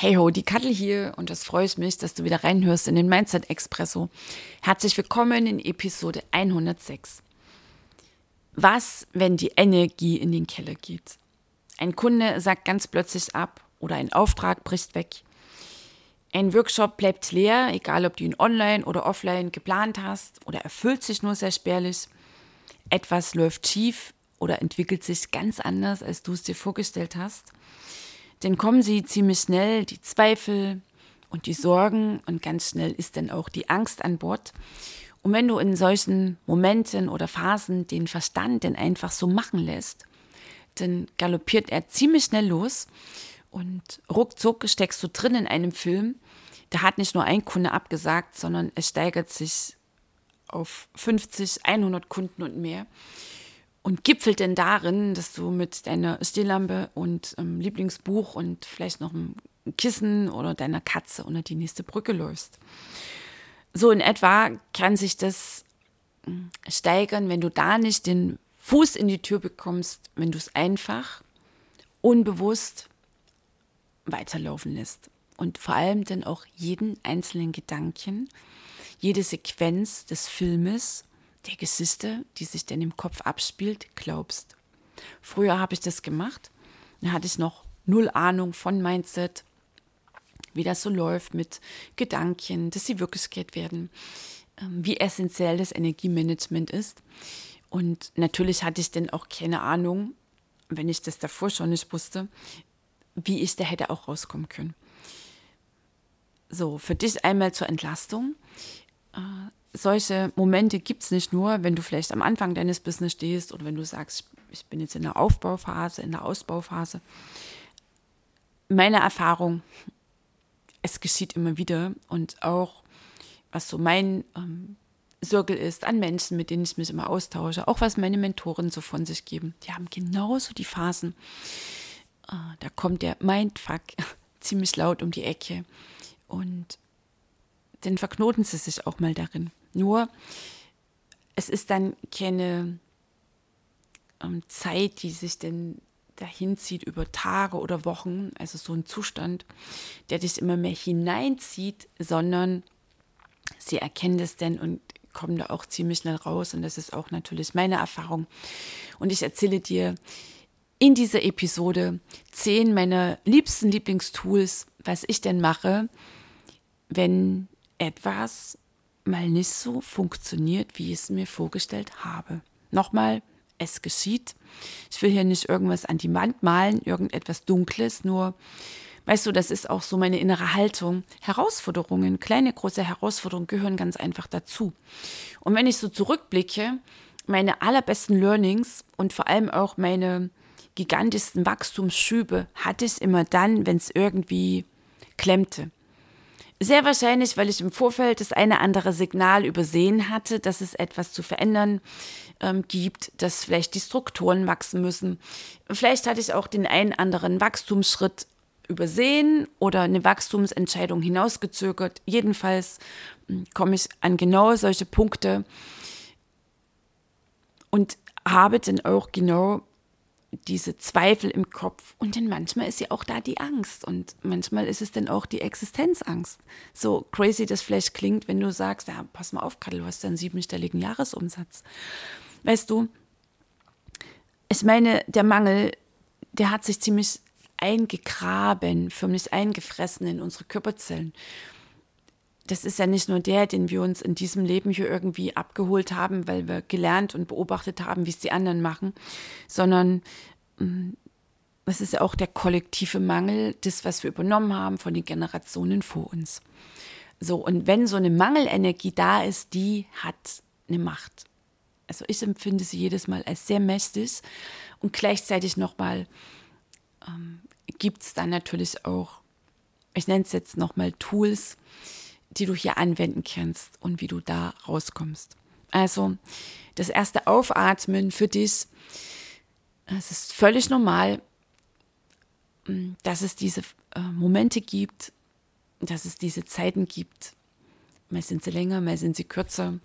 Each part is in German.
Hey ho, die Kattel hier und das freut mich, dass du wieder reinhörst in den Mindset Expresso. Herzlich willkommen in Episode 106. Was, wenn die Energie in den Keller geht? Ein Kunde sagt ganz plötzlich ab oder ein Auftrag bricht weg. Ein Workshop bleibt leer, egal ob du ihn online oder offline geplant hast oder erfüllt sich nur sehr spärlich. Etwas läuft schief oder entwickelt sich ganz anders, als du es dir vorgestellt hast. Dann kommen sie ziemlich schnell, die Zweifel und die Sorgen und ganz schnell ist dann auch die Angst an Bord. Und wenn du in solchen Momenten oder Phasen den Verstand dann einfach so machen lässt, dann galoppiert er ziemlich schnell los und ruckzuck steckst du drin in einem Film. Da hat nicht nur ein Kunde abgesagt, sondern es steigert sich auf 50, 100 Kunden und mehr und gipfelt denn darin, dass du mit deiner Stehlampe und ähm, Lieblingsbuch und vielleicht noch einem Kissen oder deiner Katze unter die nächste Brücke läufst. So in etwa kann sich das hm, steigern, wenn du da nicht den Fuß in die Tür bekommst, wenn du es einfach unbewusst weiterlaufen lässt. Und vor allem dann auch jeden einzelnen Gedanken, jede Sequenz des Filmes der Geschichte, die sich denn im Kopf abspielt, glaubst. Früher habe ich das gemacht. Da hatte ich noch null Ahnung von Mindset, wie das so läuft mit Gedanken, dass sie Wirklichkeit werden, ähm, wie essentiell das Energiemanagement ist. Und natürlich hatte ich dann auch keine Ahnung, wenn ich das davor schon nicht wusste, wie ich da hätte auch rauskommen können. So, für dich einmal zur Entlastung. Solche Momente gibt es nicht nur, wenn du vielleicht am Anfang deines Business stehst oder wenn du sagst, ich bin jetzt in der Aufbauphase, in der Ausbauphase. Meine Erfahrung, es geschieht immer wieder und auch was so mein ähm, Circle ist an Menschen, mit denen ich mich immer austausche, auch was meine Mentoren so von sich geben, die haben genauso die Phasen. Äh, da kommt der Mindfuck ziemlich laut um die Ecke und dann verknoten sie sich auch mal darin. Nur, es ist dann keine ähm, Zeit, die sich denn dahin zieht über Tage oder Wochen, also so ein Zustand, der dich immer mehr hineinzieht, sondern sie erkennen das denn und kommen da auch ziemlich schnell raus. Und das ist auch natürlich meine Erfahrung. Und ich erzähle dir in dieser Episode zehn meiner liebsten Lieblingstools, was ich denn mache, wenn etwas mal nicht so funktioniert, wie ich es mir vorgestellt habe. Nochmal, es geschieht. Ich will hier nicht irgendwas an die Wand malen, irgendetwas Dunkles, nur, weißt du, das ist auch so meine innere Haltung. Herausforderungen, kleine, große Herausforderungen gehören ganz einfach dazu. Und wenn ich so zurückblicke, meine allerbesten Learnings und vor allem auch meine gigantischsten Wachstumsschübe hatte ich immer dann, wenn es irgendwie klemmte. Sehr wahrscheinlich, weil ich im Vorfeld das eine andere Signal übersehen hatte, dass es etwas zu verändern ähm, gibt, dass vielleicht die Strukturen wachsen müssen. Vielleicht hatte ich auch den einen anderen Wachstumsschritt übersehen oder eine Wachstumsentscheidung hinausgezögert. Jedenfalls hm, komme ich an genau solche Punkte und habe dann auch genau diese Zweifel im Kopf und dann manchmal ist ja auch da die Angst und manchmal ist es dann auch die Existenzangst. So crazy das vielleicht klingt, wenn du sagst, ja, pass mal auf, Kadel, du hast einen siebenstelligen Jahresumsatz. Weißt du, ich meine, der Mangel, der hat sich ziemlich eingegraben, förmlich eingefressen in unsere Körperzellen das ist ja nicht nur der, den wir uns in diesem Leben hier irgendwie abgeholt haben, weil wir gelernt und beobachtet haben, wie es die anderen machen, sondern mm, es ist ja auch der kollektive Mangel, das, was wir übernommen haben von den Generationen vor uns. So, und wenn so eine Mangelenergie da ist, die hat eine Macht. Also ich empfinde sie jedes Mal als sehr mächtig und gleichzeitig nochmal ähm, gibt es dann natürlich auch, ich nenne es jetzt nochmal Tools, die du hier anwenden kannst und wie du da rauskommst. Also das erste Aufatmen für dich, es ist völlig normal, dass es diese äh, Momente gibt, dass es diese Zeiten gibt. Mal sind sie länger, mal sind sie kürzer.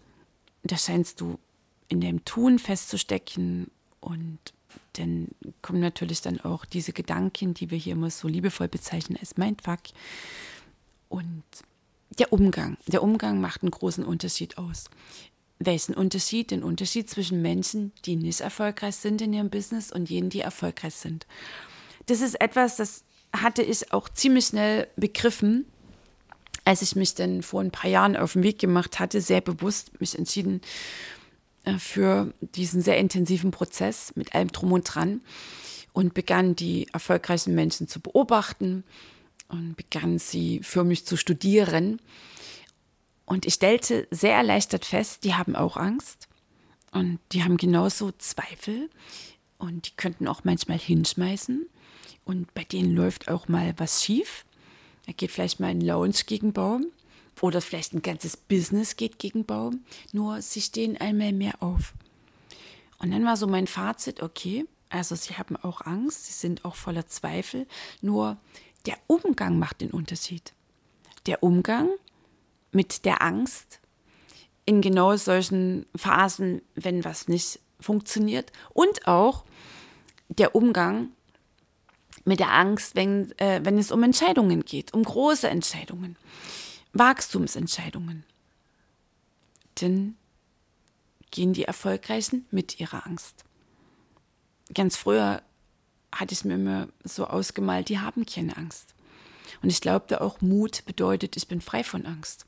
Da scheinst du in dem Tun festzustecken und dann kommen natürlich dann auch diese Gedanken, die wir hier immer so liebevoll bezeichnen als Mindfuck. Und der Umgang. Der Umgang macht einen großen Unterschied aus. Welchen Unterschied? Den Unterschied zwischen Menschen, die nicht erfolgreich sind in ihrem Business und jenen, die erfolgreich sind. Das ist etwas, das hatte ich auch ziemlich schnell begriffen, als ich mich dann vor ein paar Jahren auf den Weg gemacht hatte, sehr bewusst mich entschieden äh, für diesen sehr intensiven Prozess mit allem drum und dran und begann die erfolgreichen Menschen zu beobachten und begann sie für mich zu studieren. Und ich stellte sehr erleichtert fest, die haben auch Angst und die haben genauso Zweifel und die könnten auch manchmal hinschmeißen und bei denen läuft auch mal was schief. Da geht vielleicht mal ein Lounge gegen Baum oder vielleicht ein ganzes Business geht gegen Baum, nur sie stehen einmal mehr auf. Und dann war so mein Fazit, okay, also sie haben auch Angst, sie sind auch voller Zweifel, nur der Umgang macht den Unterschied. Der Umgang mit der Angst in genau solchen Phasen, wenn was nicht funktioniert und auch der Umgang mit der Angst, wenn, äh, wenn es um Entscheidungen geht, um große Entscheidungen, Wachstumsentscheidungen. Denn gehen die Erfolgreichen mit ihrer Angst. Ganz früher hatte ich mir immer so ausgemalt, die haben keine Angst. Und ich glaubte auch, Mut bedeutet, ich bin frei von Angst.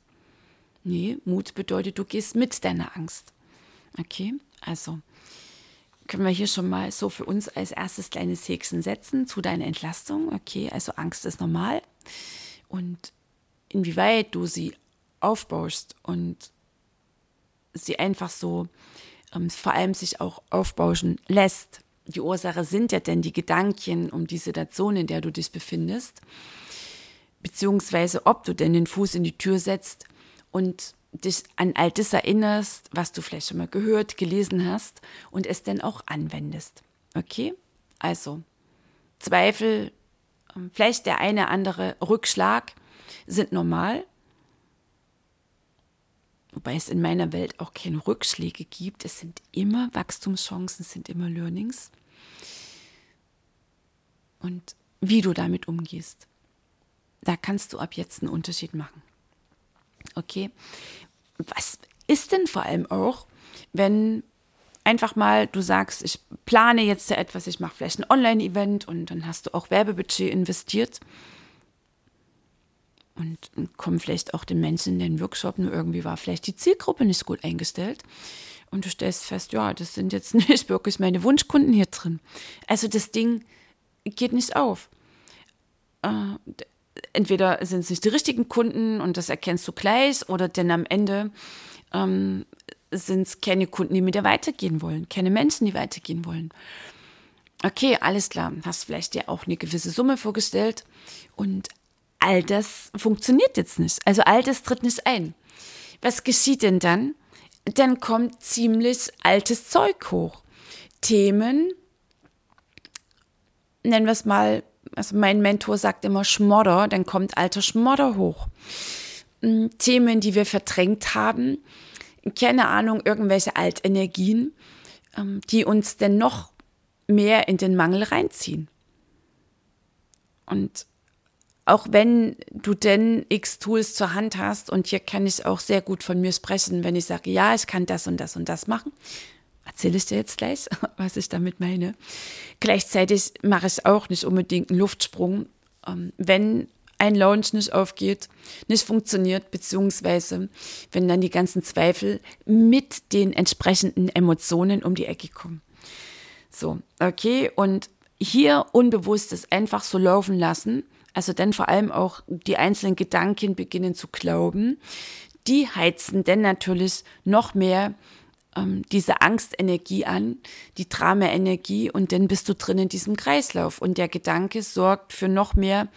Nee, Mut bedeutet, du gehst mit deiner Angst. Okay, also können wir hier schon mal so für uns als erstes kleines Häkchen setzen zu deiner Entlastung. Okay, also Angst ist normal. Und inwieweit du sie aufbaust und sie einfach so ähm, vor allem sich auch aufbauschen lässt. Die Ursache sind ja denn die Gedanken um die Situation, in der du dich befindest, beziehungsweise ob du denn den Fuß in die Tür setzt und dich an all das erinnerst, was du vielleicht schon mal gehört, gelesen hast und es dann auch anwendest. Okay? Also, Zweifel, ähm, vielleicht der eine andere Rückschlag sind normal. Wobei es in meiner Welt auch keine Rückschläge gibt. Es sind immer Wachstumschancen, es sind immer Learnings. Und wie du damit umgehst, da kannst du ab jetzt einen Unterschied machen. Okay? Was ist denn vor allem auch, wenn einfach mal du sagst, ich plane jetzt etwas, ich mache vielleicht ein Online-Event und dann hast du auch Werbebudget investiert und kommen vielleicht auch den Menschen in den Workshop, nur irgendwie war vielleicht die Zielgruppe nicht gut eingestellt. Und du stellst fest, ja, das sind jetzt nicht wirklich meine Wunschkunden hier drin. Also das Ding geht nicht auf. Äh, entweder sind es nicht die richtigen Kunden und das erkennst du gleich, oder denn am Ende ähm, sind es keine Kunden, die mit dir weitergehen wollen, keine Menschen, die weitergehen wollen. Okay, alles klar, hast vielleicht dir auch eine gewisse Summe vorgestellt und all das funktioniert jetzt nicht. Also all das tritt nicht ein. Was geschieht denn dann? Dann kommt ziemlich altes Zeug hoch. Themen, nennen wir es mal also mein Mentor sagt immer Schmodder, dann kommt alter Schmodder hoch. Hm, Themen, die wir verdrängt haben, keine Ahnung, irgendwelche Altenergien, ähm, die uns denn noch mehr in den Mangel reinziehen. Und auch wenn du denn x Tools zur Hand hast, und hier kann ich auch sehr gut von mir sprechen, wenn ich sage, ja, ich kann das und das und das machen, erzähle ich dir jetzt gleich, was ich damit meine. Gleichzeitig mache ich auch nicht unbedingt einen Luftsprung, ähm, wenn ein Launch nicht aufgeht, nicht funktioniert, beziehungsweise wenn dann die ganzen Zweifel mit den entsprechenden Emotionen um die Ecke kommen. So, okay, und hier Unbewusstes einfach so laufen lassen, also dann vor allem auch die einzelnen Gedanken beginnen zu glauben, die heizen dann natürlich noch mehr ähm, diese Angstenergie an, die Drama-Energie und dann bist du drin in diesem Kreislauf. Und der Gedanke sorgt für noch mehr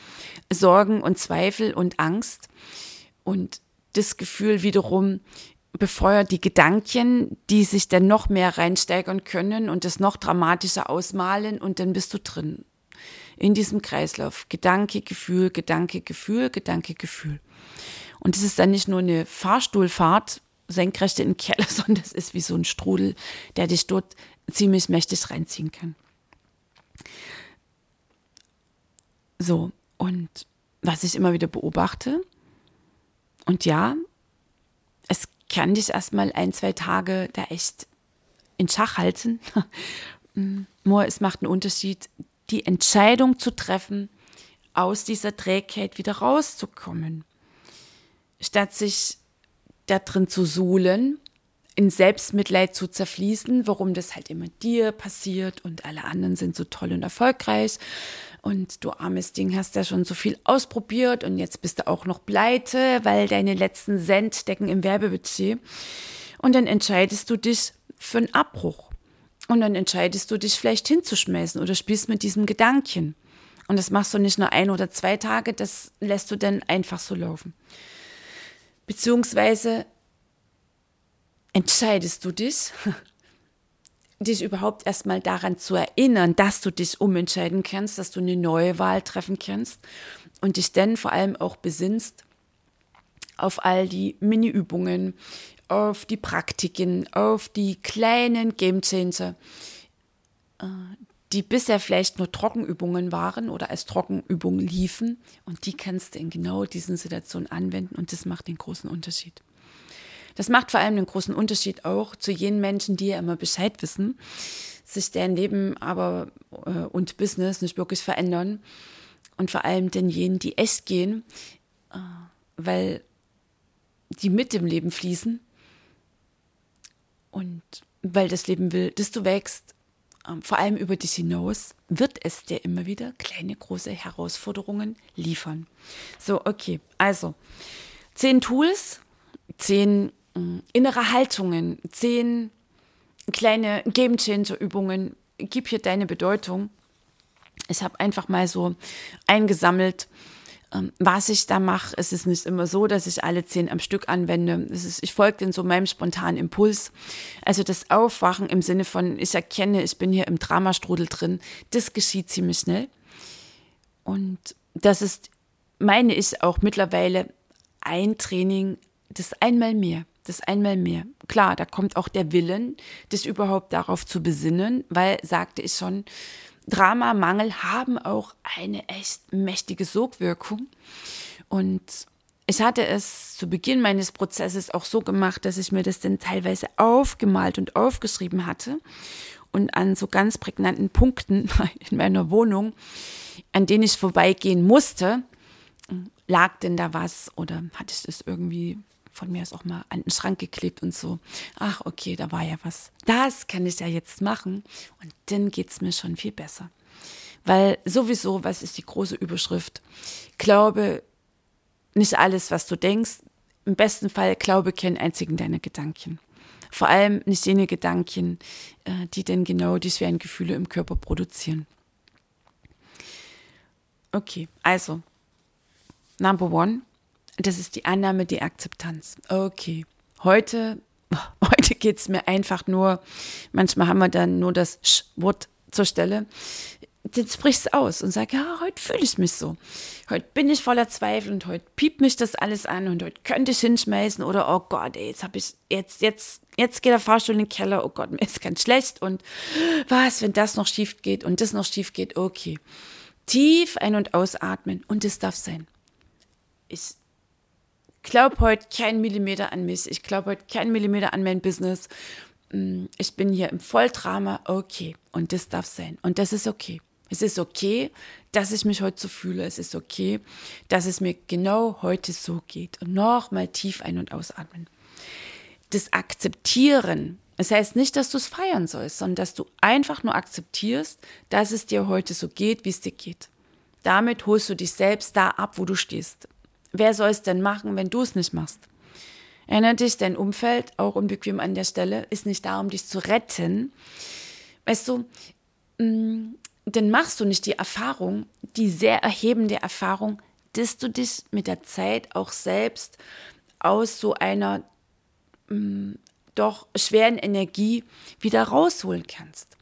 Sorgen und Zweifel und Angst. Und das Gefühl wiederum befeuert die Gedanken, die sich dann noch mehr reinsteigern können und das noch dramatischer ausmalen und dann bist du drin in diesem Kreislauf. Gedanke, Gefühl, Gedanke, Gefühl, Gedanke, Gefühl. Und es ist dann nicht nur eine Fahrstuhlfahrt senkrecht in den Keller, sondern es ist wie so ein Strudel, der dich dort ziemlich mächtig reinziehen kann. So, und was ich immer wieder beobachte, und ja, es kann dich erstmal ein, zwei Tage da echt in Schach halten. Nur es macht einen Unterschied, die Entscheidung zu treffen, aus dieser Trägheit wieder rauszukommen. Statt sich da drin zu suhlen, in Selbstmitleid zu zerfließen, warum das halt immer dir passiert und alle anderen sind so toll und erfolgreich und du armes Ding hast ja schon so viel ausprobiert und jetzt bist du auch noch pleite, weil deine letzten Cent stecken im Werbebudget. Und dann entscheidest du dich für einen Abbruch. Und dann entscheidest du dich vielleicht hinzuschmeißen oder spielst mit diesem Gedanken. Und das machst du nicht nur ein oder zwei Tage, das lässt du dann einfach so laufen. Beziehungsweise entscheidest du dich, dich überhaupt erstmal daran zu erinnern, dass du dich umentscheiden kannst, dass du eine neue Wahl treffen kannst und dich dann vor allem auch besinnst auf all die Mini-Übungen, auf die Praktiken, auf die kleinen Game Changer, äh, die bisher vielleicht nur Trockenübungen waren oder als Trockenübungen liefen. Und die kannst du in genau diesen Situationen anwenden und das macht den großen Unterschied. Das macht vor allem einen großen Unterschied auch zu jenen Menschen, die ja immer Bescheid wissen, sich deren Leben aber äh, und Business nicht wirklich verändern. Und vor allem den jenen, die echt gehen, äh, weil die mit dem Leben fließen und weil das Leben will, dass du wächst, ähm, vor allem über dich hinaus, wird es dir immer wieder kleine, große Herausforderungen liefern. So, okay, also zehn Tools, zehn äh, innere Haltungen, zehn kleine Game Changer Übungen. Gib hier deine Bedeutung. Ich habe einfach mal so eingesammelt, was ich da mache. Es ist nicht immer so, dass ich alle zehn am Stück anwende. Es ist, ich folge in so meinem spontanen Impuls. Also das Aufwachen im Sinne von, ich erkenne, ich bin hier im Dramastrudel drin, das geschieht ziemlich schnell. Und das ist, meine ich, auch mittlerweile ein Training, das einmal mehr das einmal mehr. Klar, da kommt auch der Willen, das überhaupt darauf zu besinnen, weil, sagte ich schon, Drama, Mangel haben auch eine echt mächtige Sogwirkung. Und ich hatte es zu Beginn meines Prozesses auch so gemacht, dass ich mir das dann teilweise aufgemalt und aufgeschrieben hatte und an so ganz prägnanten Punkten in meiner Wohnung, an denen ich vorbeigehen musste, lag denn da was oder hatte ich das irgendwie von mir aus auch mal an den Schrank geklebt und so. Ach, okay, da war ja was. Das kann ich ja jetzt machen und dann geht es mir schon viel besser. Weil sowieso, was ist die große Überschrift? Glaube nicht alles, was du denkst. Im besten Fall glaube keinen einzigen deiner Gedanken. Vor allem nicht jene Gedanken, äh, die denn genau die schweren Gefühle im Körper produzieren. Okay, also, number one, das ist die Annahme, die Akzeptanz. Okay, heute, heute geht es mir einfach nur, manchmal haben wir dann nur das Sch-Wort zur Stelle. Dann sprichst du aus und sag, ja, heute fühle ich mich so. Heute bin ich voller Zweifel und heute piept mich das alles an und heute könnte ich hinschmeißen oder oh Gott, ey, jetzt habe ich, jetzt, jetzt, jetzt geht der Fahrstuhl in den Keller, oh Gott, mir ist ganz schlecht und was, wenn das noch schief geht und das noch schief geht, okay. Tief ein- und ausatmen und das darf sein. Ich glaube heute kein Millimeter an mich. Ich glaube heute kein Millimeter an mein Business. Mm, ich bin hier im Volldrama. Okay. Und das darf sein. Und das ist okay. Es ist okay, dass ich mich heute so fühle. Es ist okay, dass es mir genau heute so geht. Und nochmal tief ein- und ausatmen. Das Akzeptieren. Das heißt nicht, dass du es feiern sollst, sondern dass du einfach nur akzeptierst, dass es dir heute so geht, wie es dir geht. Damit holst du dich selbst da ab, wo du stehst. Wer soll es denn machen, wenn du es nicht machst? Erinnere dich, dein Umfeld, auch unbequem an der Stelle, ist nicht da, um dich zu retten. Weißt du, mm, dann machst du nicht die Erfahrung, die sehr erhebende Erfahrung, dass du dich mit der Zeit auch selbst aus so einer mh, mm, doch schweren Energie wieder rausholen kannst.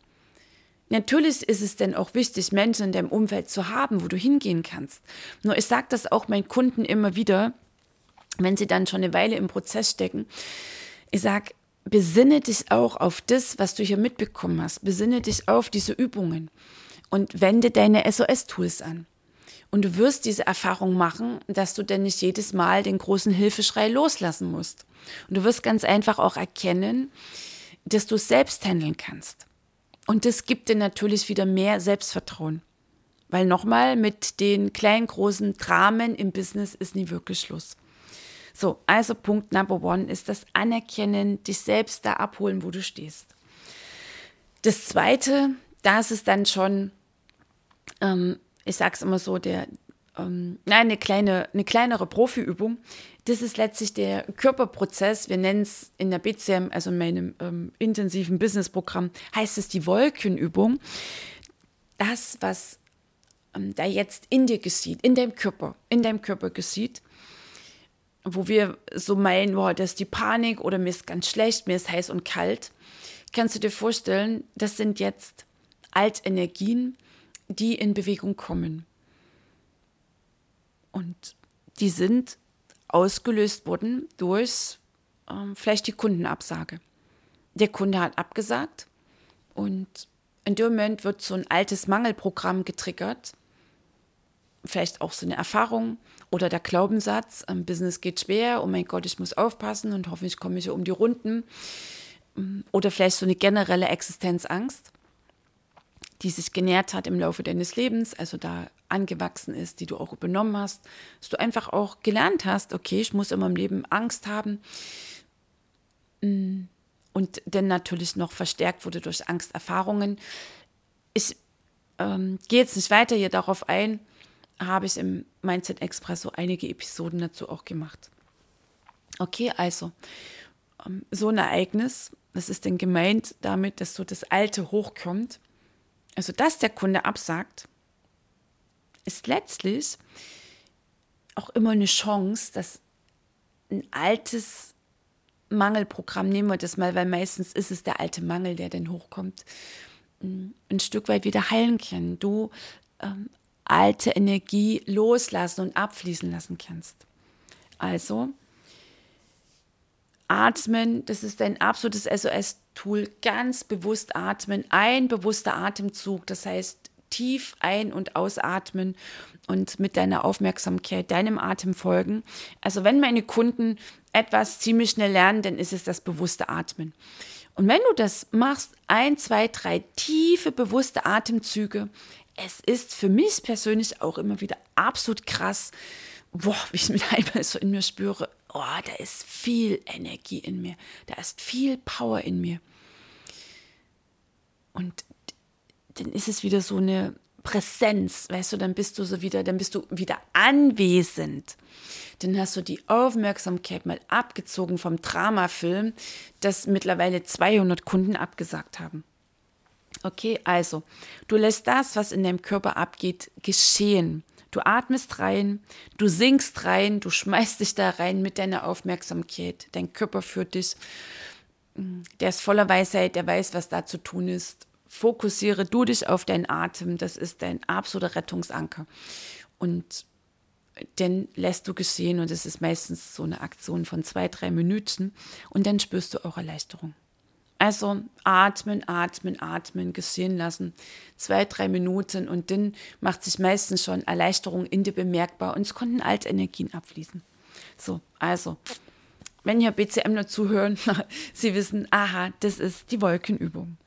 Natürlich ist es denn auch wichtig, Menschen in deinem Umfeld zu haben, wo du hingehen kannst. Nur ich sage das auch meinen Kunden immer wieder, wenn sie dann schon eine Weile im Prozess stecken. Ich sage, besinne dich auch auf das, was du hier mitbekommen hast. Besinne dich auf diese Übungen und wende deine SOS-Tools an. Und du wirst diese Erfahrung machen, dass du denn nicht jedes Mal den großen Hilfeschrei loslassen musst. Und du wirst ganz einfach auch erkennen, dass du es selbst handeln kannst. Und das gibt dir natürlich wieder mehr Selbstvertrauen. Weil nochmal, mit den kleinen, großen Dramen im Business ist nie wirklich Schluss. So, also Punkt Number One ist das Anerkennen, dich selbst da abholen, wo du stehst. Das Zweite, da ist dann schon, ähm, ich sag's immer so, der, ähm, nein, eine kleine, eine kleinere Profiübung. Das ist letztlich der Körperprozess. Wir nennen es in der BCM, also in meinem ähm, intensiven Businessprogramm, heißt es die Wolkenübung. Das, was ähm, da jetzt in dir geschieht, in deinem Körper, in deinem Körper geschieht, wo wir so meinen, boah, das ist die Panik oder mir ist ganz schlecht, mir ist heiß und kalt, kannst du dir vorstellen, das sind jetzt Altenergien, die in Bewegung kommen. Und die sind ausgelöst worden durch ähm, vielleicht die Kundenabsage. Der Kunde hat abgesagt und in dem Moment wird so ein altes Mangelprogramm getriggert. Vielleicht auch so eine Erfahrung oder der Glaubenssatz, ähm, Business geht schwer, oh mein Gott, ich muss aufpassen und hoffentlich komme ich um die Runden. Mm, oder vielleicht so eine generelle Existenzangst, die sich genährt hat im Laufe deines Lebens. Also da angewachsen ist, die du auch übernommen hast, dass du einfach auch gelernt hast, okay, ich muss in meinem Leben Angst haben. Mm. Und dann natürlich noch verstärkt wurde durch Angsterfahrungen. Ich ähm, gehe jetzt nicht weiter hier darauf ein, habe ich im Mindset Express so einige Episoden dazu auch gemacht. Okay, also ähm, so ein Ereignis, was ist denn gemeint damit, dass so das Alte hochkommt? Also, dass der Kunde absagt, ist letztlich auch immer eine Chance, dass ein altes Mangelprogramm, nehmen wir das mal, weil meistens ist es der alte Mangel, der dann hochkommt, mm, ein Stück weit wieder heilen kann. Du ähm, alte Energie loslassen und abfließen lassen kannst. Also, atmen, das ist ein absolutes SOS-Tool, ganz bewusst atmen, ein bewusster Atemzug, das heißt tief ein- und ausatmen und mit deiner Aufmerksamkeit deinem Atem folgen. Also wenn meine Kunden etwas ziemlich schnell lernen, dann ist es das bewusste Atmen. Und wenn du das machst, ein, zwei, drei tiefe, bewusste Atemzüge, es ist für mich persönlich auch immer wieder absolut krass, boah, wie ich mit einmal so in mir spüre, oh, da ist viel Energie in mir, da ist viel Power in mir. Und dann ist es wieder so eine Präsenz, weißt du, dann bist du so wieder, dann bist du wieder anwesend. Dann hast du die Aufmerksamkeit mal abgezogen vom Dramafilm, das mittlerweile 200 Kunden abgesagt haben. Okay, also, du lässt das, was in deinem Körper abgeht, geschehen. Du atmest rein, du sinkst rein, du schmeißt dich da rein mit deiner Aufmerksamkeit. Dein Körper führt dich. Der ist voller Weisheit, der weiß, was da zu tun ist fokussiere du dich auf deinen Atem. Das ist dein absoluter Rettungsanker. Und den lässt du geschehen und es ist meistens so eine Aktion von zwei, drei Minuten und dann spürst du auch Erleichterung. Also atmen, atmen, atmen, geschehen lassen. Zwei, drei Minuten und dann macht sich meistens schon Erleichterung in dir bemerkbar und es konnten Altenergien abfließen. So, also, wenn hier BCM nur zuhören, Sie wissen, aha, das ist die Wolkenübung.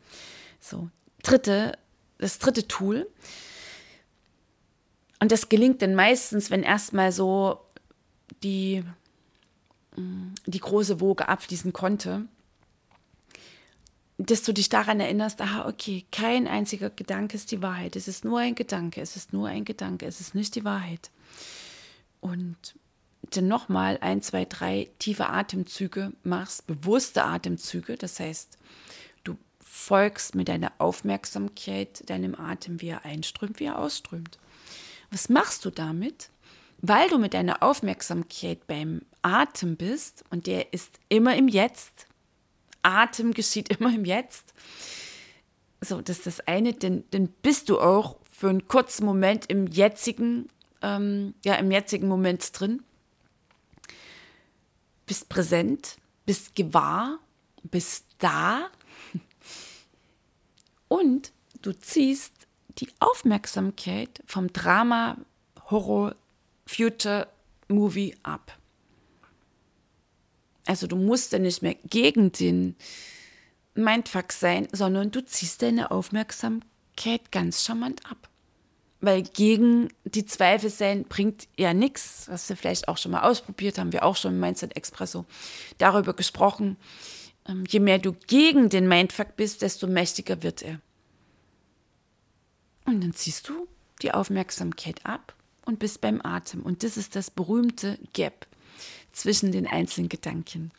So, dritte, das dritte Tool. Und das gelingt dann meistens, wenn erstmal so die, mm, die große Woge abfließen konnte, dass du dich daran erinnerst, aha, okay, kein einziger Gedanke ist die Wahrheit. Es ist nur ein Gedanke, es ist nur ein Gedanke, es ist nicht die Wahrheit. Und dann nochmal ein, zwei, drei tiefe Atemzüge machst, bewusste Atemzüge. Das heißt, folgst mit deiner Aufmerksamkeit deinem Atem, wie er einströmt, wie er ausströmt. Was machst du damit? Weil du mit deiner Aufmerksamkeit beim Atem bist und der ist immer im Jetzt. Atem geschieht immer im Jetzt. So, das ist das eine, denn, denn bist du auch für einen kurzen Moment im jetzigen, ähm, ja, im jetzigen Moment drin. Bist präsent, bist gewahr, bist da und du ziehst die Aufmerksamkeit vom Drama, Horror, Future Movie ab. Also du musst ja nicht mehr gegen den Mindfuck sein, sondern du ziehst deine Aufmerksamkeit ganz charmant ab. Weil gegen die Zweifel sein bringt ja nichts. Was wir vielleicht auch schon mal ausprobiert haben, wir auch schon im Mindset Expresso darüber gesprochen. Ähm, je mehr du gegen den Mindfuck bist, desto mächtiger wird er. Und dann ziehst du die Aufmerksamkeit ab und bist beim Atem. Und das ist das berühmte Gap zwischen den einzelnen Gedanken.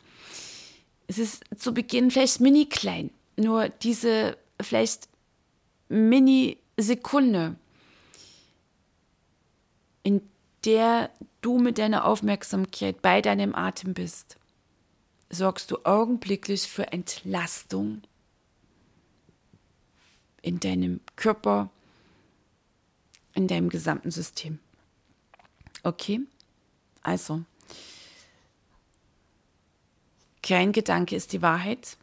Es ist zu Beginn vielleicht mini klein, nur diese vielleicht mini Sekunde, in der du mit deiner Aufmerksamkeit bei deinem Atem bist, sorgst du augenblicklich für Entlastung in deinem Körper, in deinem gesamten System. Okay? Also, kein Gedanke ist die Wahrheit.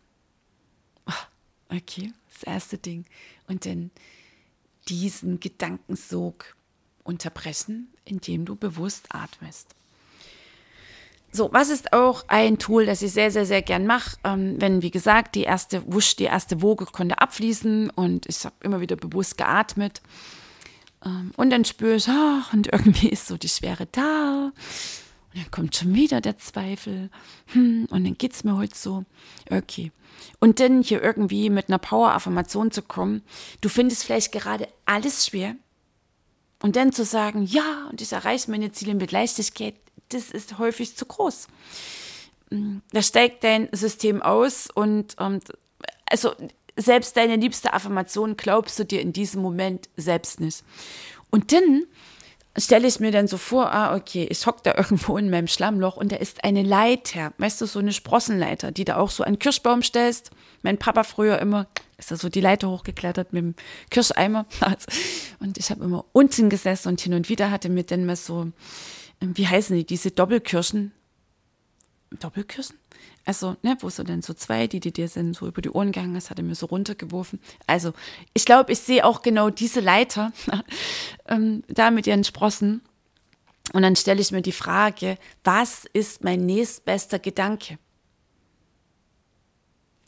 Ah, okay, das erste Ding. Und dann diesen Gedankensog unterbrechen, indem du bewusst atmest. So, was ist auch ein Tool, das ich sehr, sehr, sehr gern mache, ähm, wenn, wie gesagt, die erste Wusch, die erste Woge konnte abfließen und ich habe immer wieder bewusst geatmet. Ähm, und dann spüre ich, ach, und irgendwie ist so die Schwere da. Und dann kommt schon wieder der Zweifel. Hm, und dann geht es mir heute so. Okay. Und dann hier irgendwie mit einer Power-Affirmation zu kommen. Du findest vielleicht gerade alles schwer. Und dann zu sagen, ja, und ich erreiche meine Ziele mit Leichtigkeit, das ist häufig zu groß. Hm, da steigt dein System aus und ähm, also selbst deine liebste Affirmation glaubst du dir in diesem Moment selbst nicht. Und dann stelle ich mir dann so vor, ah, okay, ich hocke da irgendwo in meinem Schlammloch und da ist eine Leiter, weißt du, so eine Sprossenleiter, die da auch so einen Kirschbaum stellst. Mein Papa früher immer, ist da so die Leiter hochgeklettert mit dem Kirscheimer. Und ich habe immer unten gesessen und hin und wieder hatte mir dann mal so, wie heißen die, diese Doppelkirschen? Doppelkirschen? Also, ne, wo so dann so zwei, die, die dir sind, so über die Ohren gegangen ist, hat er mir so runtergeworfen. Also, ich glaube, ich sehe auch genau diese Leiter ähm, da mit ihren Sprossen. Und dann stelle ich mir die Frage, was ist mein nächstbester Gedanke?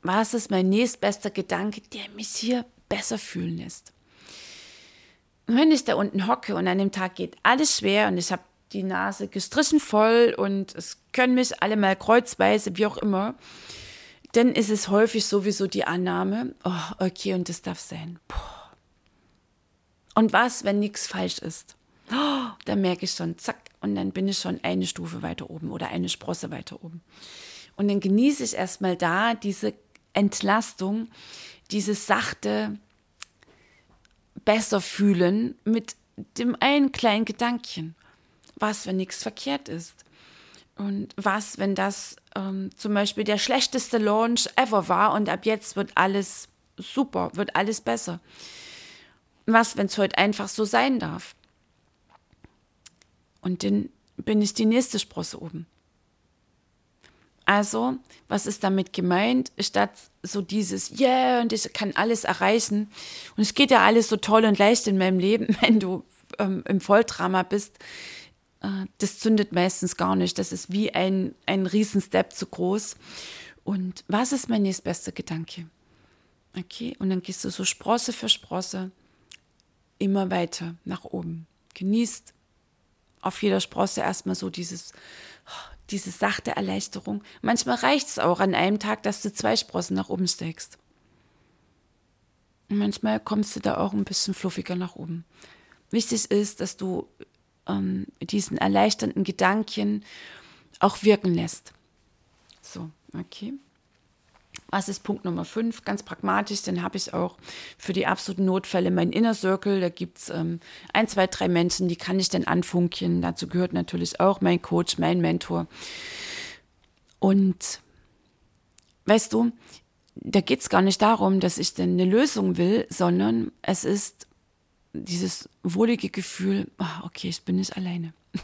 Was ist mein nächstbester Gedanke, der mich hier besser fühlen lässt? Und wenn ich da unten hocke und an dem Tag geht alles schwer und ich habe die Nase gestrichen voll und es können mich alle mal kreuzweise, wie auch immer, dann ist es häufig sowieso die Annahme, oh, okay, und das darf sein. Boah. Und was, wenn nichts falsch ist? Oh, da merke ich schon, zack, und dann bin ich schon eine Stufe weiter oben oder eine Sprosse weiter oben. Und dann genieße ich erstmal da diese Entlastung, dieses sachte besser fühlen mit dem einen kleinen Gedankchen was, wenn nichts verkehrt ist? Und was, wenn das ähm, zum Beispiel der schlechteste Launch ever war und ab jetzt wird alles super, wird alles besser? Was, wenn es heute einfach so sein darf? Und dann bin ich die nächste Sprosse oben. Also, was ist damit gemeint? Statt so dieses, yeah, und ich kann alles erreichen. Und es geht ja alles so toll und leicht in meinem Leben, wenn du ähm, im Volldrama bist, das zündet meistens gar nicht. Das ist wie ein, ein Riesenstep zu groß. Und was ist mein nächstbester Gedanke? Okay, und dann gehst du so Sprosse für Sprosse immer weiter nach oben. Genießt auf jeder Sprosse erstmal so dieses, diese sachte Erleichterung. Manchmal reicht es auch an einem Tag, dass du zwei Sprossen nach oben steckst. Und manchmal kommst du da auch ein bisschen fluffiger nach oben. Wichtig ist, dass du ähm, diesen erleichternden Gedanken auch wirken lässt. So, okay. Was ist Punkt Nummer 5? Ganz pragmatisch, dann habe ich auch für die absoluten Notfälle meinen Inner Circle. Da gibt es ähm, ein, zwei, drei Menschen, die kann ich dann anfunken. Dazu gehört natürlich auch mein Coach, mein Mentor. Und weißt du, da geht es gar nicht darum, dass ich dann eine Lösung will, sondern es ist dieses wohlige Gefühl, oh, okay, ich bin nicht alleine.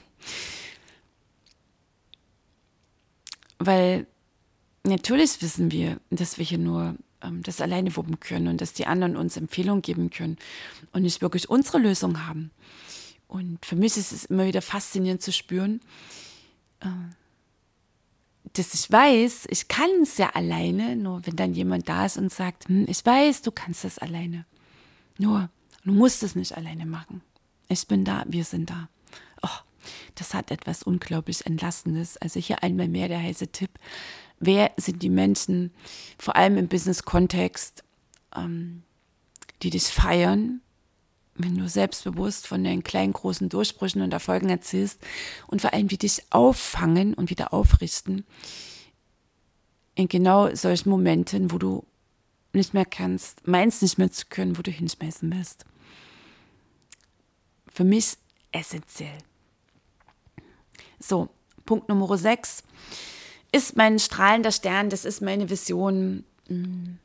Weil natürlich wissen wir, dass wir hier nur ähm, das alleine wuppen können und dass die anderen uns Empfehlungen geben können und nicht wirklich unsere Lösung haben. Und für mich ist es immer wieder faszinierend zu spüren, äh, dass ich weiß, ich kann es ja alleine, nur wenn dann jemand da ist und sagt, hm, ich weiß, du kannst das alleine. Nur, du musst es nicht alleine machen. Ich bin da, wir sind da. Oh, das hat etwas unglaublich Entlassendes. Also hier einmal mehr der heiße Tipp wer sind die Menschen, vor allem im Business-Kontext, ähm, die dich feiern, wenn du selbstbewusst von deinen kleinen, großen Durchbrüchen und Erfolgen erzählst und vor allem, die dich auffangen und wieder aufrichten in genau solchen Momenten, wo du nicht mehr kannst, meinst nicht mehr zu können, wo du hinschmeißen willst. Für mich essentiell. So, Punkt Nummer 6 ist mein strahlender Stern, das ist meine Vision. Und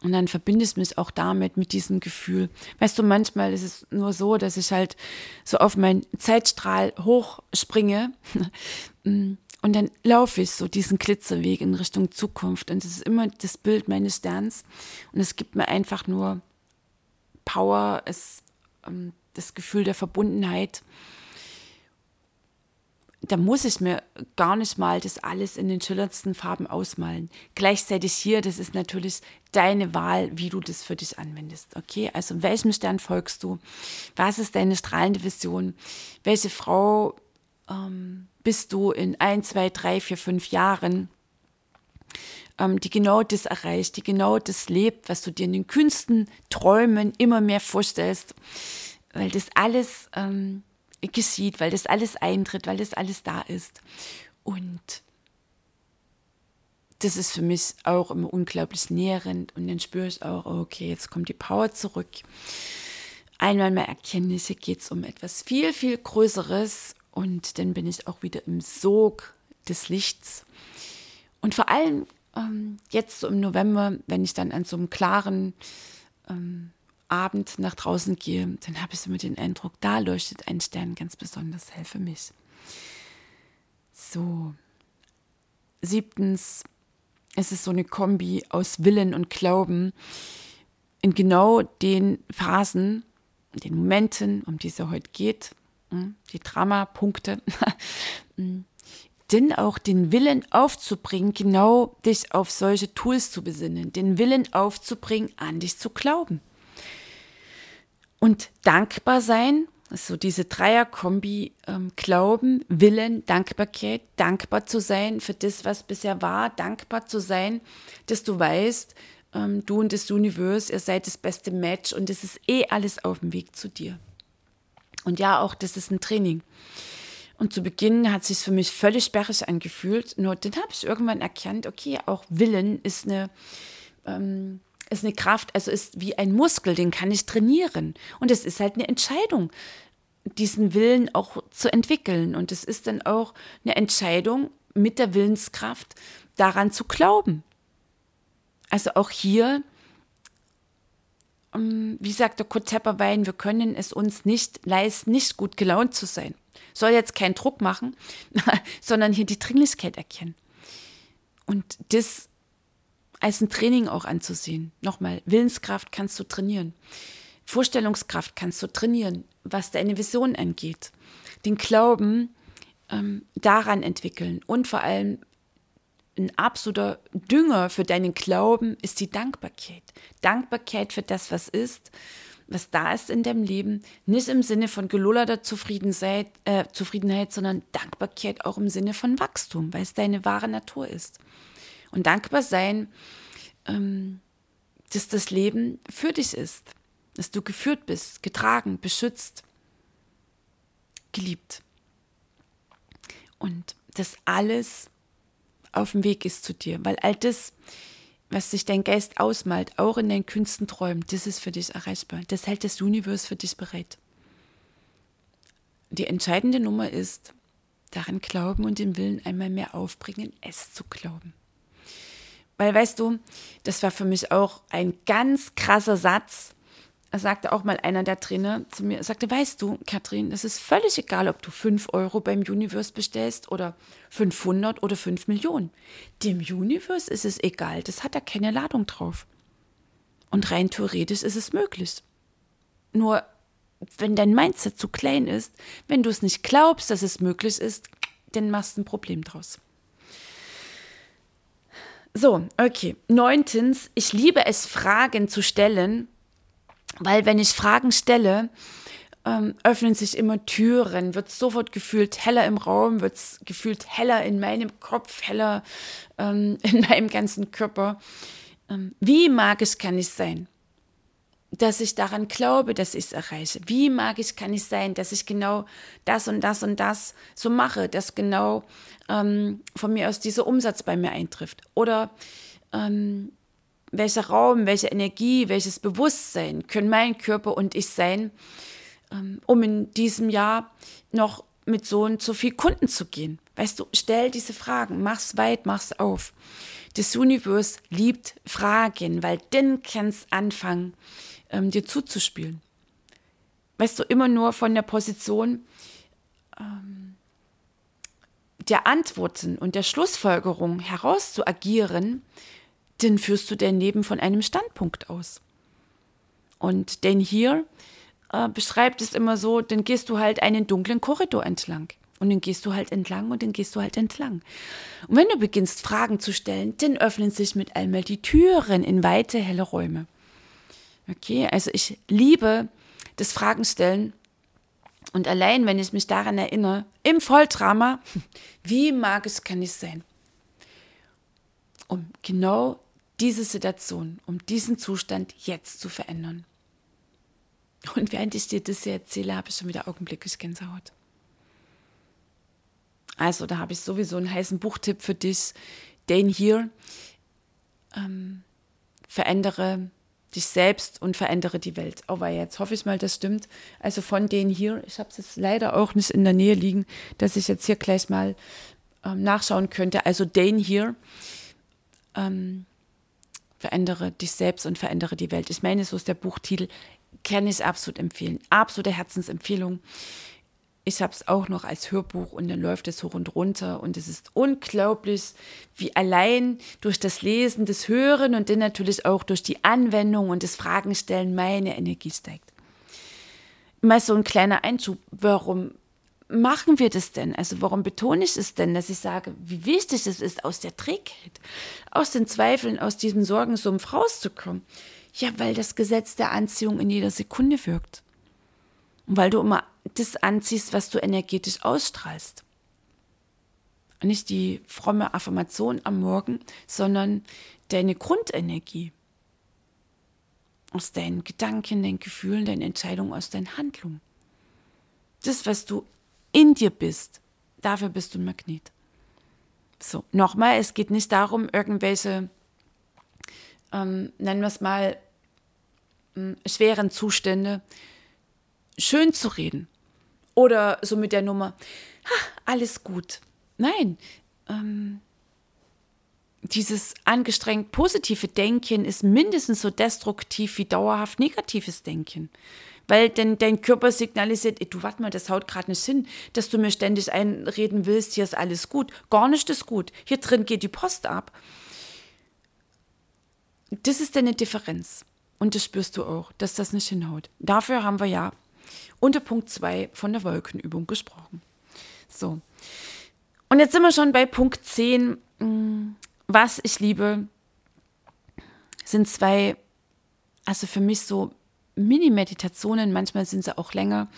dann verbinde ich mich auch damit, mit diesem Gefühl. Weißt du, manchmal ist es nur so, dass ich halt so auf meinen Zeitstrahl hochspringe und dann laufe ich so diesen Glitzerweg in Richtung Zukunft. Und das ist immer das Bild meines Sterns. Und es gibt mir einfach nur Power, es, das Gefühl der Verbundenheit da muss ich mir gar nicht mal das alles in den schillerndsten Farben ausmalen. Gleichzeitig hier, das ist natürlich deine Wahl, wie du das für dich anwendest. Okay, also welchem Stern folgst du? Was ist deine strahlende Vision? Welche Frau ähm, bist du in ein, zwei, drei, vier, fünf Jahren? Ähm, die genau das erreicht, die genau das lebt, was du dir in den kühnsten Träumen immer mehr vorstellst, weil das alles ähm, geschieht, weil das alles eintritt, weil das alles da ist. Und das ist für mich auch immer unglaublich nährend und dann spüre ich auch, okay, jetzt kommt die Power zurück. Einmal mehr Erkenntnisse geht es um etwas viel, viel Größeres und dann bin ich auch wieder im Sog des Lichts. Und vor allem ähm, jetzt so im November, wenn ich dann an so einem klaren ähm, Abend nach draußen gehe, dann habe ich so mit den Eindruck, da leuchtet ein Stern ganz besonders hell für mich. So. Siebtens, es ist so eine Kombi aus Willen und Glauben. In genau den Phasen, den Momenten, um die es heute geht, hm, die Drama-Punkte, hm, denn auch den Willen aufzubringen, genau dich auf solche Tools zu besinnen, den Willen aufzubringen, an dich zu glauben. Und dankbar sein, so diese Dreierkombi, ähm, Glauben, Willen, Dankbarkeit, dankbar zu sein für das, was bisher war, dankbar zu sein, dass du weißt, ähm, du und das Universum, ihr seid das beste Match und es ist eh alles auf dem Weg zu dir. Und ja, auch das ist ein Training. Und zu Beginn hat es sich für mich völlig sperrig angefühlt. Nur dann habe ich irgendwann erkannt, okay, auch Willen ist eine ähm, ist eine Kraft, also ist wie ein Muskel, den kann ich trainieren. Und es ist halt eine Entscheidung, diesen Willen auch zu entwickeln. Und es ist dann auch eine Entscheidung mit der Willenskraft daran zu glauben. Also auch hier, ähm, wie sagt der Kurt Tepperwein, wir können es uns nicht leisten, nicht gut gelaunt zu sein. Soll jetzt keinen Druck machen, sondern hier die Dringlichkeit erkennen. Und das als ein Training auch anzusehen. Nochmal, Willenskraft kannst du trainieren. Vorstellungskraft kannst du trainieren, was deine Vision angeht. Den Glauben ähm, daran entwickeln und vor allem ein absoluter Dünger für deinen Glauben ist die Dankbarkeit. Dankbarkeit für das, was ist, was da ist in deinem Leben. Nicht im Sinne von gelullerter Zufriedenheit, äh, Zufriedenheit, sondern Dankbarkeit auch im Sinne von Wachstum, weil es deine wahre Natur ist. Und dankbar sein, ähm, dass das Leben für dich ist, dass du geführt bist, getragen, beschützt, geliebt. Und das alles auf dem Weg ist zu dir, weil all das, was sich dein Geist ausmalt, auch in deinen Künsten träumt, das ist für dich erreichbar. Das hält das Universum für dich bereit. Die entscheidende Nummer ist, daran glauben und den Willen einmal mehr aufbringen, es zu glauben. Weil weißt du, das war für mich auch ein ganz krasser Satz. Sagte auch mal einer der Trainer zu mir, sagte, weißt du, Katrin, es ist völlig egal, ob du 5 Euro beim Universe bestellst oder 500 oder 5 Millionen. Dem Universe ist es egal, das hat da keine Ladung drauf. Und rein theoretisch ist es möglich. Nur wenn dein Mindset zu klein ist, wenn du es nicht glaubst, dass es möglich ist, dann machst du ein Problem draus. So, okay. Neuntens, ich liebe es, Fragen zu stellen, weil wenn ich Fragen stelle, ähm, öffnen sich immer Türen, wird sofort gefühlt heller im Raum, wird gefühlt heller in meinem Kopf, heller ähm, in meinem ganzen Körper. Ähm, wie magisch kann ich sein? dass ich daran glaube, dass ich es erreiche. Wie magisch kann ich sein, dass ich genau das und das und das so mache, dass genau ähm, von mir aus dieser Umsatz bei mir eintrifft? Oder ähm, welcher Raum, welche Energie, welches Bewusstsein können mein Körper und ich sein, ähm, um in diesem Jahr noch mit so und so viel Kunden zu gehen? Weißt du, stell diese Fragen, mach's weit, mach's auf. Das Universum liebt Fragen, weil dann kannst anfangen, ähm, dir zuzuspielen. Weißt du, immer nur von der Position ähm, der Antworten und der Schlussfolgerung heraus zu agieren, dann führst du dein Leben von einem Standpunkt aus. Und denn hier äh, beschreibt es immer so, dann gehst du halt einen dunklen Korridor entlang. Und dann gehst du halt entlang und dann gehst du halt entlang. Und wenn du beginnst, Fragen zu stellen, dann öffnen sich mit einmal die Türen in weite, helle Räume. Okay, also ich liebe das Fragenstellen. Und allein, wenn ich mich daran erinnere, im Volldrama, wie magisch kann ich sein? Um genau diese Situation, um diesen Zustand jetzt zu verändern. Und während ich dir das hier erzähle, habe ich schon wieder augenblicklich Gänsehaut. Also, da habe ich sowieso einen heißen Buchtipp für dich. Den hier. Ähm, verändere dich selbst und verändere die Welt. Aber jetzt hoffe ich mal, das stimmt. Also von denen hier, ich habe es jetzt leider auch nicht in der Nähe liegen, dass ich jetzt hier gleich mal ähm, nachschauen könnte. Also den hier, ähm, verändere dich selbst und verändere die Welt. Ich meine, so ist der Buchtitel, kann ich absolut empfehlen. Absolute Herzensempfehlung ich habe es auch noch als Hörbuch und dann läuft es hoch und runter und es ist unglaublich, wie allein durch das Lesen, das Hören und dann natürlich auch durch die Anwendung und das Fragenstellen meine Energie steigt. Mal so ein kleiner Einschub, warum machen wir das denn? Also warum betone ich es denn, dass ich sage, wie wichtig es ist, aus der Trägheit, aus den Zweifeln, aus diesem Sorgensumpf rauszukommen? Ja, weil das Gesetz der Anziehung in jeder Sekunde wirkt. Und weil du immer das anziehst, was du energetisch ausstrahlst. nicht die fromme Affirmation am Morgen, sondern deine Grundenergie. Aus deinen Gedanken, deinen Gefühlen, deinen Entscheidungen, aus deinen Handlungen. Das, was du in dir bist, dafür bist du ein Magnet. So, nochmal, es geht nicht darum, irgendwelche, ähm, nennen wir es mal, ähm, schweren Zustände schön zu reden. Oder so mit der Nummer, alles gut. Nein, ähm, dieses angestrengt positive Denken ist mindestens so destruktiv wie dauerhaft negatives Denken. Weil denn dein Körper signalisiert, ey, du warte mal, das haut gerade nicht hin, dass du mir ständig einreden willst, hier ist alles gut. Gar nicht ist gut. Hier drin geht die Post ab. Das ist deine Differenz. Und das spürst du auch, dass das nicht hinhaut. Dafür haben wir ja unter Punkt 2 von der Wolkenübung gesprochen. So. Und jetzt sind wir schon bei Punkt 10. Mm, was ich liebe, sind zwei, also für mich so Mini-Meditationen, manchmal sind sie auch länger.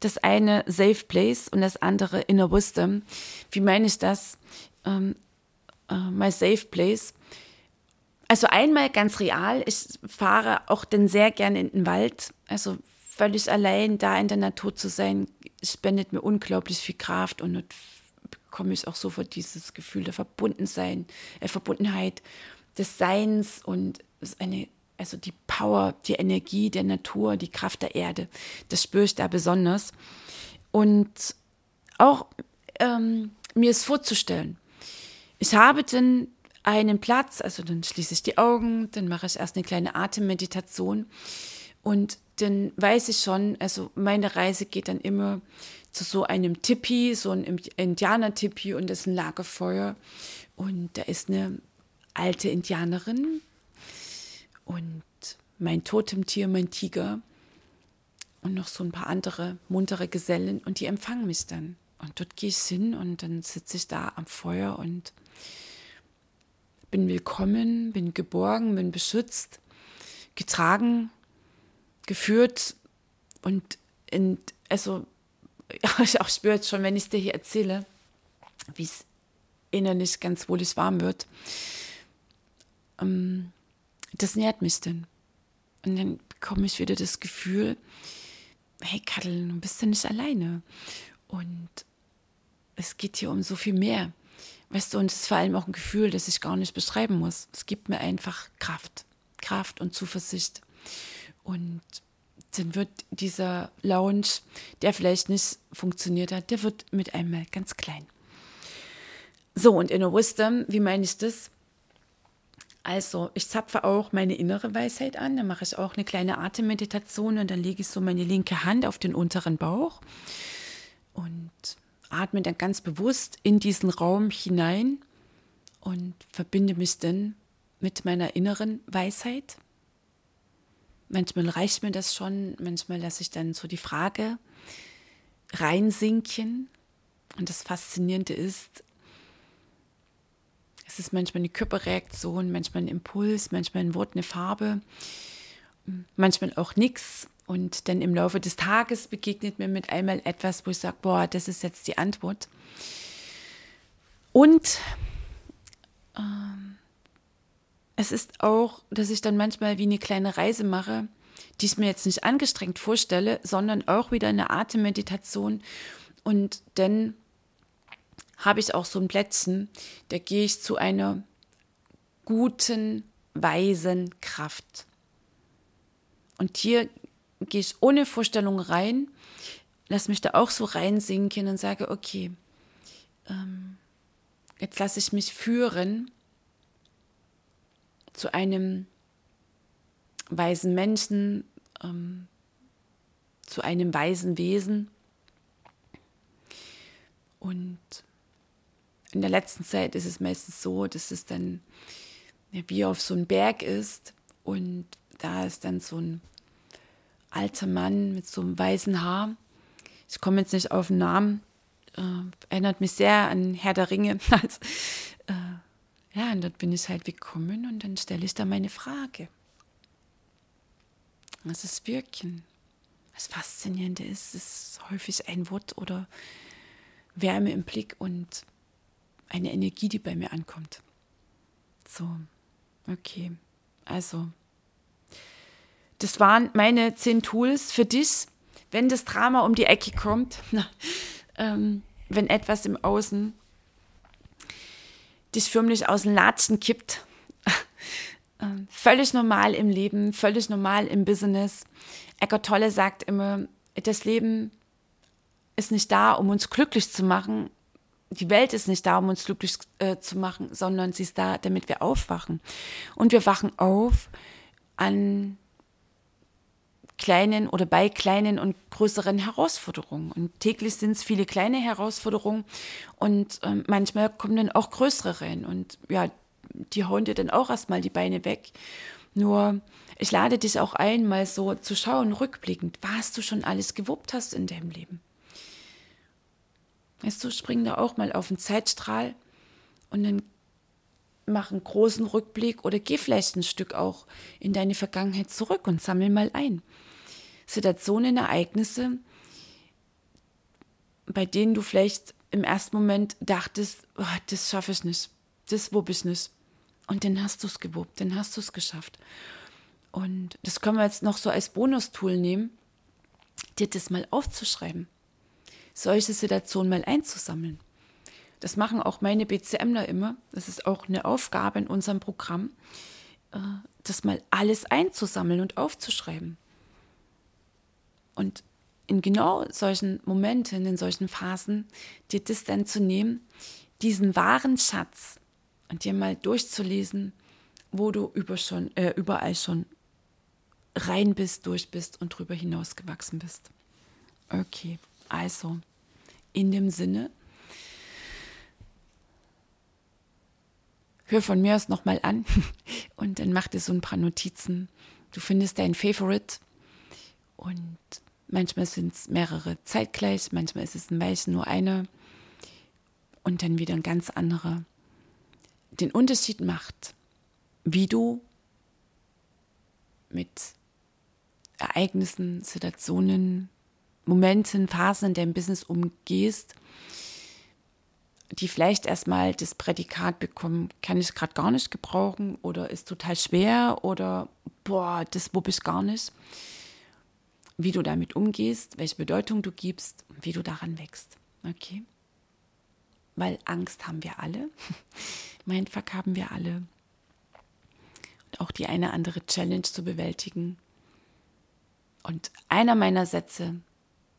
Das eine Safe Place und das andere Inner Wisdom. Wie meine ich das? Ähm, äh, my Safe Place. Also einmal ganz real, ich fahre auch dann sehr gerne in den Wald. Also völlig allein da in der Natur zu sein, spendet mir unglaublich viel Kraft und bekomme ich auch sofort dieses Gefühl der Verbundensein, äh, Verbundenheit des Seins und eine, also die Power, die Energie der Natur, die Kraft der Erde. Das spüre ich da besonders. Und auch ähm, mir es vorzustellen. Ich habe dann einen Platz, also dann schließe ich die Augen, dann mache ich erst eine kleine Atemmeditation und dann weiß ich schon, also meine Reise geht dann immer zu so einem Tipi, so ein Indianer-Tipi und das ist ein Lagerfeuer und da ist eine alte Indianerin und mein Totemtier, mein Tiger und noch so ein paar andere muntere Gesellen und die empfangen mich dann. Und dort gehe ich hin und dann sitze ich da am Feuer und bin willkommen, bin geborgen, bin beschützt, getragen, geführt und in, also ich auch spüre jetzt schon, wenn ich es dir hier erzähle, wie es innerlich ganz wohlig warm wird. Ähm, das nährt mich dann. Und dann bekomme ich wieder das Gefühl, hey Kattel, du bist ja nicht alleine. Und es geht hier um so viel mehr. Weißt du, und es ist vor allem auch ein Gefühl, das ich gar nicht beschreiben muss. Es gibt mir einfach Kraft, Kraft und Zuversicht. Und dann wird dieser Lounge, der vielleicht nicht funktioniert hat, der wird mit einmal ganz klein. So, und Inner Wisdom, wie meine ich das? Also, ich zapfe auch meine innere Weisheit an, dann mache ich auch eine kleine Atemmeditation und dann lege ich so meine linke Hand auf den unteren Bauch und atme dann ganz bewusst in diesen Raum hinein und verbinde mich dann mit meiner inneren Weisheit. Manchmal reicht mir das schon, manchmal lasse ich dann so die Frage reinsinken. Und das Faszinierende ist, es ist manchmal eine Körperreaktion, manchmal ein Impuls, manchmal ein Wort, eine Farbe, manchmal auch nichts. Und dann im Laufe des Tages begegnet mir mit einmal etwas, wo ich sage, boah, das ist jetzt die Antwort. Und ähm, es ist auch, dass ich dann manchmal wie eine kleine Reise mache, die ich mir jetzt nicht angestrengt vorstelle, sondern auch wieder eine Atemmeditation. Und dann habe ich auch so ein Plätzchen, da gehe ich zu einer guten, weisen Kraft. Und hier gehe ich ohne Vorstellung rein, lass mich da auch so reinsinken und sage, okay, ähm, jetzt lasse ich mich führen zu einem weisen Menschen, ähm, zu einem weisen Wesen. Und in der letzten Zeit ist es meistens so, dass es dann wie auf so einem Berg ist und da ist dann so ein alter Mann mit so einem weißen Haar. Ich komme jetzt nicht auf den Namen. Äh, erinnert mich sehr an Herr der Ringe. Also, äh, ja, und dort bin ich halt gekommen und dann stelle ich da meine Frage. Was ist Wirken? Das Faszinierende ist, es ist häufig ein Wort oder Wärme im Blick und eine Energie, die bei mir ankommt. So, okay. Also, das waren meine zehn Tools für dich, wenn das Drama um die Ecke kommt, ähm, wenn etwas im Außen dich förmlich aus den Latschen kippt. ähm, völlig normal im Leben, völlig normal im Business. Eckart Tolle sagt immer, das Leben ist nicht da, um uns glücklich zu machen. Die Welt ist nicht da, um uns glücklich äh, zu machen, sondern sie ist da, damit wir aufwachen. Und wir wachen auf an kleinen oder bei kleinen und größeren Herausforderungen. Und täglich sind es viele kleine Herausforderungen und ähm, manchmal kommen dann auch größere rein. Und ja, die hauen dir dann auch erstmal die Beine weg. Nur ich lade dich auch ein, mal so zu schauen, rückblickend, was du schon alles gewuppt hast in deinem Leben. Weißt du, spring da auch mal auf den Zeitstrahl und dann mach einen großen Rückblick oder geh vielleicht ein Stück auch in deine Vergangenheit zurück und sammel mal ein. Situationen, Ereignisse, bei denen du vielleicht im ersten Moment dachtest, oh, das schaffe ich nicht, das wupp ich nicht. Und dann hast du es gewuppt, dann hast du es geschafft. Und das können wir jetzt noch so als Bonustool nehmen. dir das mal aufzuschreiben, solche Situationen mal einzusammeln. Das machen auch meine BCMler immer. Das ist auch eine Aufgabe in unserem Programm, äh, das mal alles einzusammeln und aufzuschreiben. Und in genau solchen Momenten, in solchen Phasen, dir das dann zu nehmen, diesen wahren Schatz und dir mal durchzulesen, wo du über schon, äh, überall schon rein bist, durch bist und drüber hinaus gewachsen bist. Okay, also in dem Sinne, hör von mir aus nochmal an und dann mach dir so ein paar Notizen. Du findest dein Favorite und manchmal sind es mehrere zeitgleich, manchmal ist es ein Weilchen nur eine und dann wieder ein ganz anderer. Den Unterschied macht, wie du mit Ereignissen, Situationen, Momenten, Phasen in deinem Business umgehst, die vielleicht erstmal das Prädikat bekommen, kann ich gerade gar nicht gebrauchen oder ist total schwer oder boah, das wupp ich gar nicht. Wie du damit umgehst, welche Bedeutung du gibst, wie du daran wächst. Okay? Weil Angst haben wir alle. Mindfuck haben wir alle. Und auch die eine andere Challenge zu bewältigen. Und einer meiner Sätze,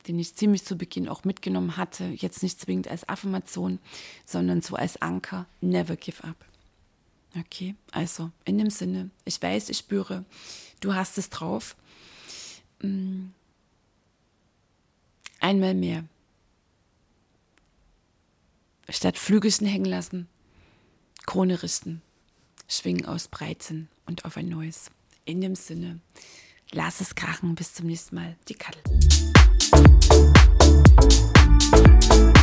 den ich ziemlich zu Beginn auch mitgenommen hatte, jetzt nicht zwingend als Affirmation, sondern so als Anker, never give up. Okay, also in dem Sinne, ich weiß, ich spüre, du hast es drauf. Mm. Einmal mehr. Statt Flügelchen hängen lassen, Krone richten, schwingen ausbreiten und auf ein neues. In dem Sinne, lass es krachen. Bis zum nächsten Mal. Die Kattel. Música